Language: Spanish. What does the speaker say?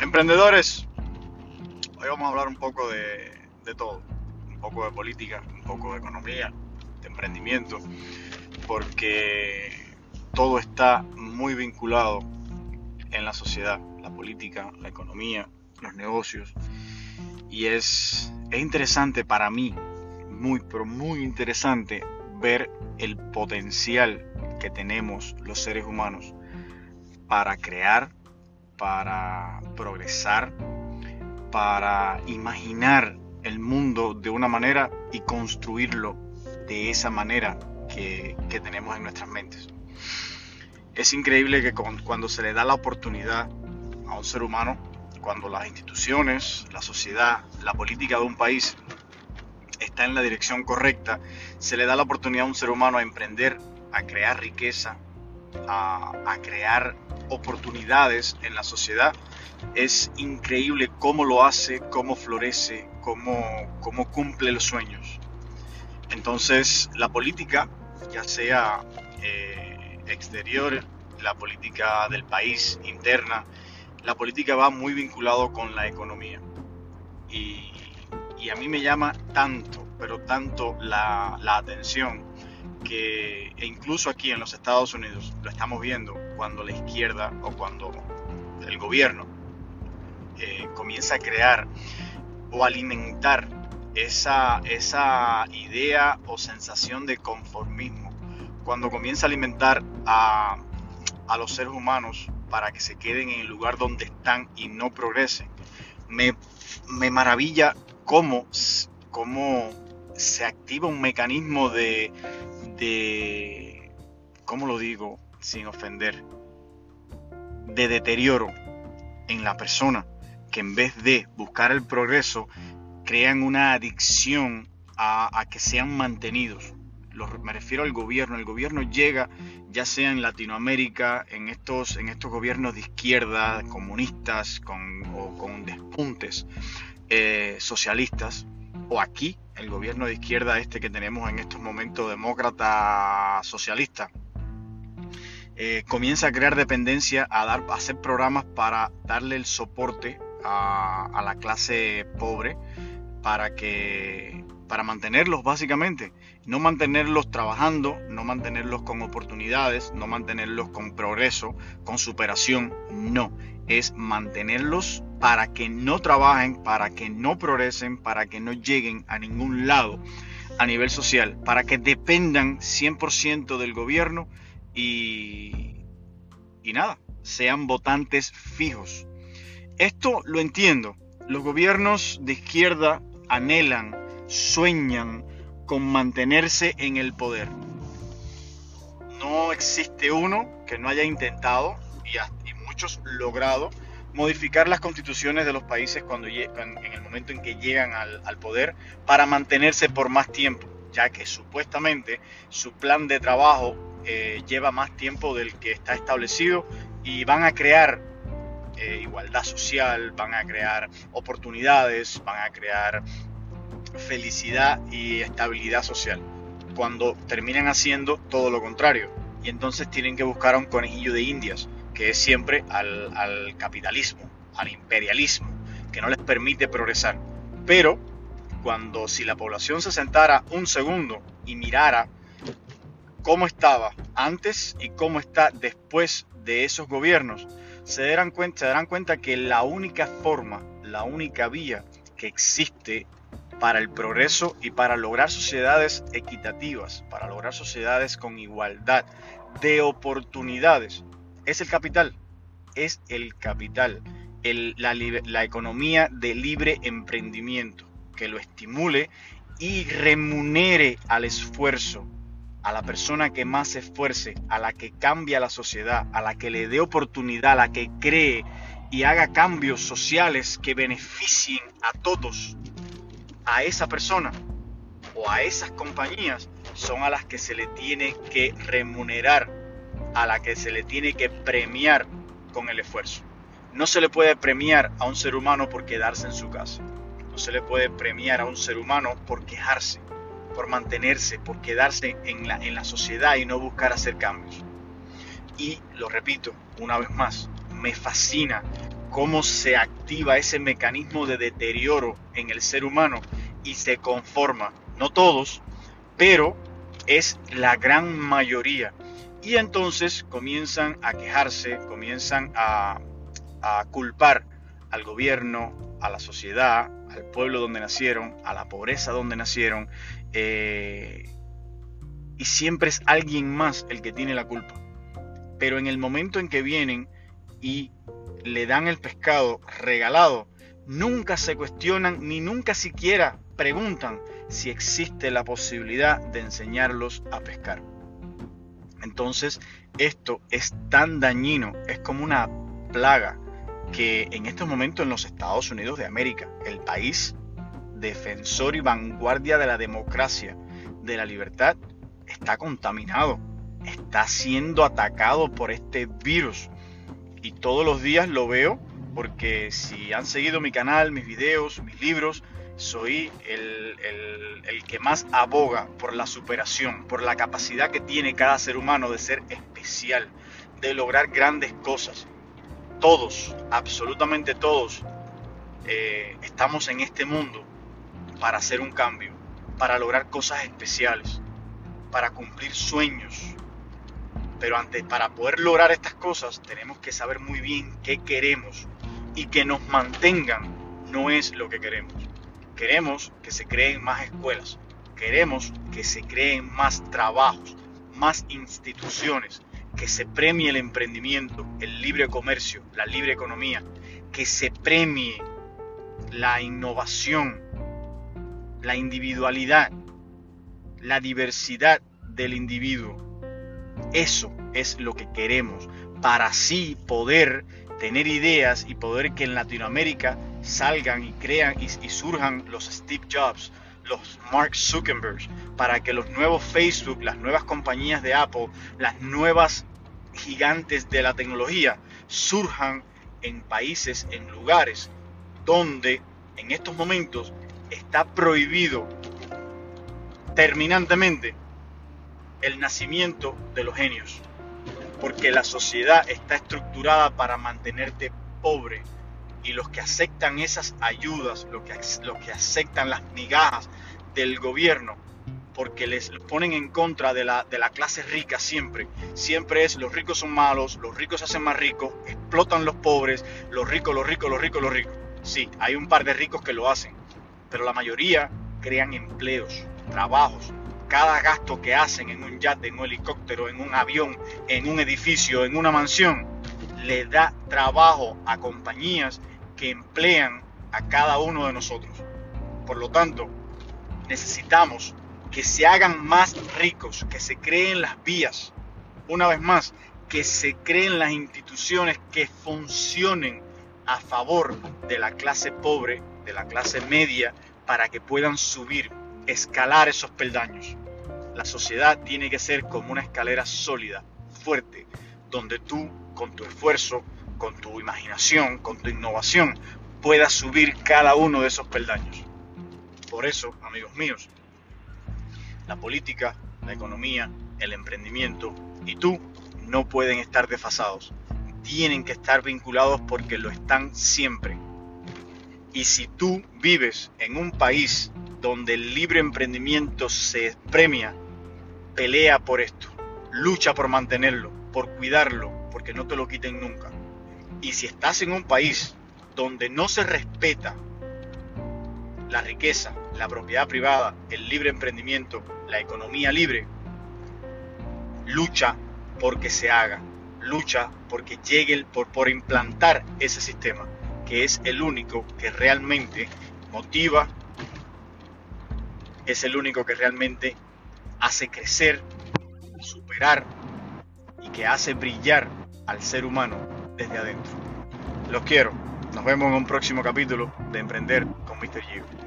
Emprendedores, hoy vamos a hablar un poco de, todo, un poco de política, un poco de economía, de emprendimiento, porque todo está muy vinculado en la sociedad, la política, la economía, los negocios, y es, es interesante para mí, muy, pero muy interesante ver el potencial que tenemos los seres humanos para crear para progresar, para imaginar el mundo de una manera y construirlo de esa manera que, tenemos en nuestras mentes. Es increíble que cuando se le da la oportunidad a un ser humano, cuando las instituciones, la sociedad, la política de un país está en la dirección correcta, se le da la oportunidad a un ser humano a emprender, a crear riqueza, a, a crear oportunidades en la sociedad. Es increíble cómo lo hace, cómo florece, cómo, cómo cumple los sueños. Entonces, la política, ya sea eh, exterior, la política del país, interna, la política va muy vinculado con la economía. Y, a mí me llama tanto, pero tanto la, la atención que e incluso aquí en los Estados Unidos lo estamos viendo cuando la izquierda o cuando el gobierno eh, comienza a crear o alimentar esa, esa idea o sensación de conformismo, cuando comienza a alimentar a, a los seres humanos para que se queden en el lugar donde están y no progresen, me, me maravilla cómo, cómo se activa un mecanismo de, de, ¿cómo lo digo? Sin ofender, de deterioro en la persona, que en vez de buscar el progreso, crean una adicción a, que sean mantenidos. me refiero al gobierno. El gobierno llega, ya sea en Latinoamérica, en estos, en estos gobiernos de izquierda, comunistas con, o con despuntes eh, socialistas, o aquí, el gobierno de izquierda este que tenemos en estos momentos, demócrata socialista, eh, comienza a crear dependencia, a, dar, a hacer programas para darle el soporte a, a, la clase pobre para que para mantenerlos básicamente, no mantenerlos trabajando, no mantenerlos con oportunidades, no mantenerlos con progreso, con superación, no, es mantenerlos para que no trabajen, para que no progresen, para que no lleguen a ningún lado a nivel social, para que dependan 100% del gobierno y, y nada, sean votantes fijos. Esto lo entiendo. Los gobiernos de izquierda anhelan, sueñan con mantenerse en el poder. No existe uno que no haya intentado y, y muchos logrado modificar las constituciones de los países cuando en el momento en que llegan al, poder para mantenerse por más tiempo, ya que supuestamente su plan de trabajo eh, lleva más tiempo del que está establecido y van a crear eh, igualdad social, van a crear oportunidades, van a crear felicidad y estabilidad social, cuando terminan haciendo todo lo contrario. Y entonces tienen que buscar a un conejillo de indias que es siempre al, capitalismo, al imperialismo, que no les permite progresar. Pero cuando si la población se sentara un segundo y mirara cómo estaba antes y cómo está después de esos gobiernos, se darán cuenta, se darán cuenta que la única forma, la única vía que existe para el progreso y para lograr sociedades equitativas, para lograr sociedades con igualdad de oportunidades, es el capital, es el capital, la, economía de libre emprendimiento, que lo estimule y remunere al esfuerzo, a la persona que más se esfuerce, a la que cambia la sociedad, a la que le dé oportunidad, a la que cree y haga cambios sociales que beneficien a todos, a esa persona o a esas compañías, son a las que se le tiene que remunerar a la que se le tiene que premiar con el esfuerzo. No se le puede premiar a un ser humano por quedarse en su casa. No se le puede premiar a un ser humano por quejarse, por mantenerse, por quedarse en la, en la sociedad y no buscar hacer cambios. Y lo repito una vez más, me fascina cómo se activa ese mecanismo de deterioro en el ser humano y se conforma. No todos, pero es la gran mayoría. Y entonces comienzan a quejarse, comienzan a, culpar al gobierno, a la sociedad, al pueblo donde nacieron, a la pobreza donde nacieron. Eh, y siempre es alguien más el que tiene la culpa. Pero en el momento en que vienen y le dan el pescado regalado, nunca se cuestionan ni nunca siquiera preguntan si existe la posibilidad de enseñarlos a pescar. Entonces, esto es tan dañino, es como una plaga que en estos momentos en los Estados Unidos de América, el país defensor y vanguardia de la democracia, de la libertad, está contaminado, está siendo atacado por este virus. Y todos los días lo veo porque si han seguido mi canal, mis videos, mis libros, soy el, que más aboga por la superación, por la capacidad que tiene cada ser humano de ser especial, de lograr grandes cosas. Todos, absolutamente todos, eh, estamos en este mundo para hacer un cambio, para lograr cosas especiales, para cumplir sueños. Pero antes, para poder lograr estas cosas, tenemos que saber muy bien qué queremos y que nos mantengan no es lo que queremos. Queremos que se creen más escuelas, queremos que se creen más trabajos, más instituciones, que se premie el emprendimiento, el libre comercio, la libre economía, que se premie la innovación, la individualidad, la diversidad del individuo. Eso es lo que queremos para así poder tener ideas y poder que en Latinoamérica salgan y crean y, surjan los Steve Jobs, los Mark Zuckerberg, para que los nuevos Facebook, las nuevas compañías de Apple, las nuevas gigantes de la tecnología surjan en países, en lugares donde en estos momentos está prohibido terminantemente el nacimiento de los genios porque la sociedad está estructurada para mantenerte pobre y los que aceptan esas ayudas, los que, los que aceptan las migajas del gobierno, porque les ponen en contra de la, de la clase rica siempre. Siempre es los ricos son malos, los ricos se hacen más ricos, explotan los pobres, los ricos, los ricos, los ricos, los ricos. Sí, hay un par de ricos que lo hacen, pero la mayoría crean empleos, trabajos, cada gasto que hacen en un yate, en un helicóptero, en un avión, en un edificio, en una mansión, le da trabajo a compañías que emplean a cada uno de nosotros. Por lo tanto, necesitamos que se hagan más ricos, que se creen las vías, una vez más, que se creen las instituciones que funcionen a favor de la clase pobre, de la clase media, para que puedan subir escalar esos peldaños. La sociedad tiene que ser como una escalera sólida, fuerte, donde tú, con tu esfuerzo, con tu imaginación, con tu innovación, puedas subir cada uno de esos peldaños. Por eso, amigos míos, la política, la economía, el emprendimiento y tú no pueden estar desfasados. Tienen que estar vinculados porque lo están siempre. Y si tú vives en un país donde el libre emprendimiento se premia, pelea por esto, lucha por mantenerlo, por cuidarlo, porque no te lo quiten nunca. Y si estás en un país donde no se respeta la riqueza, la propiedad privada, el libre emprendimiento, la economía libre, lucha porque se haga, lucha porque llegue el, por, por implantar ese sistema, que es el único que realmente motiva es el único que realmente hace crecer, superar y que hace brillar al ser humano desde adentro. Los quiero. Nos vemos en un próximo capítulo de Emprender con Mr. Gio.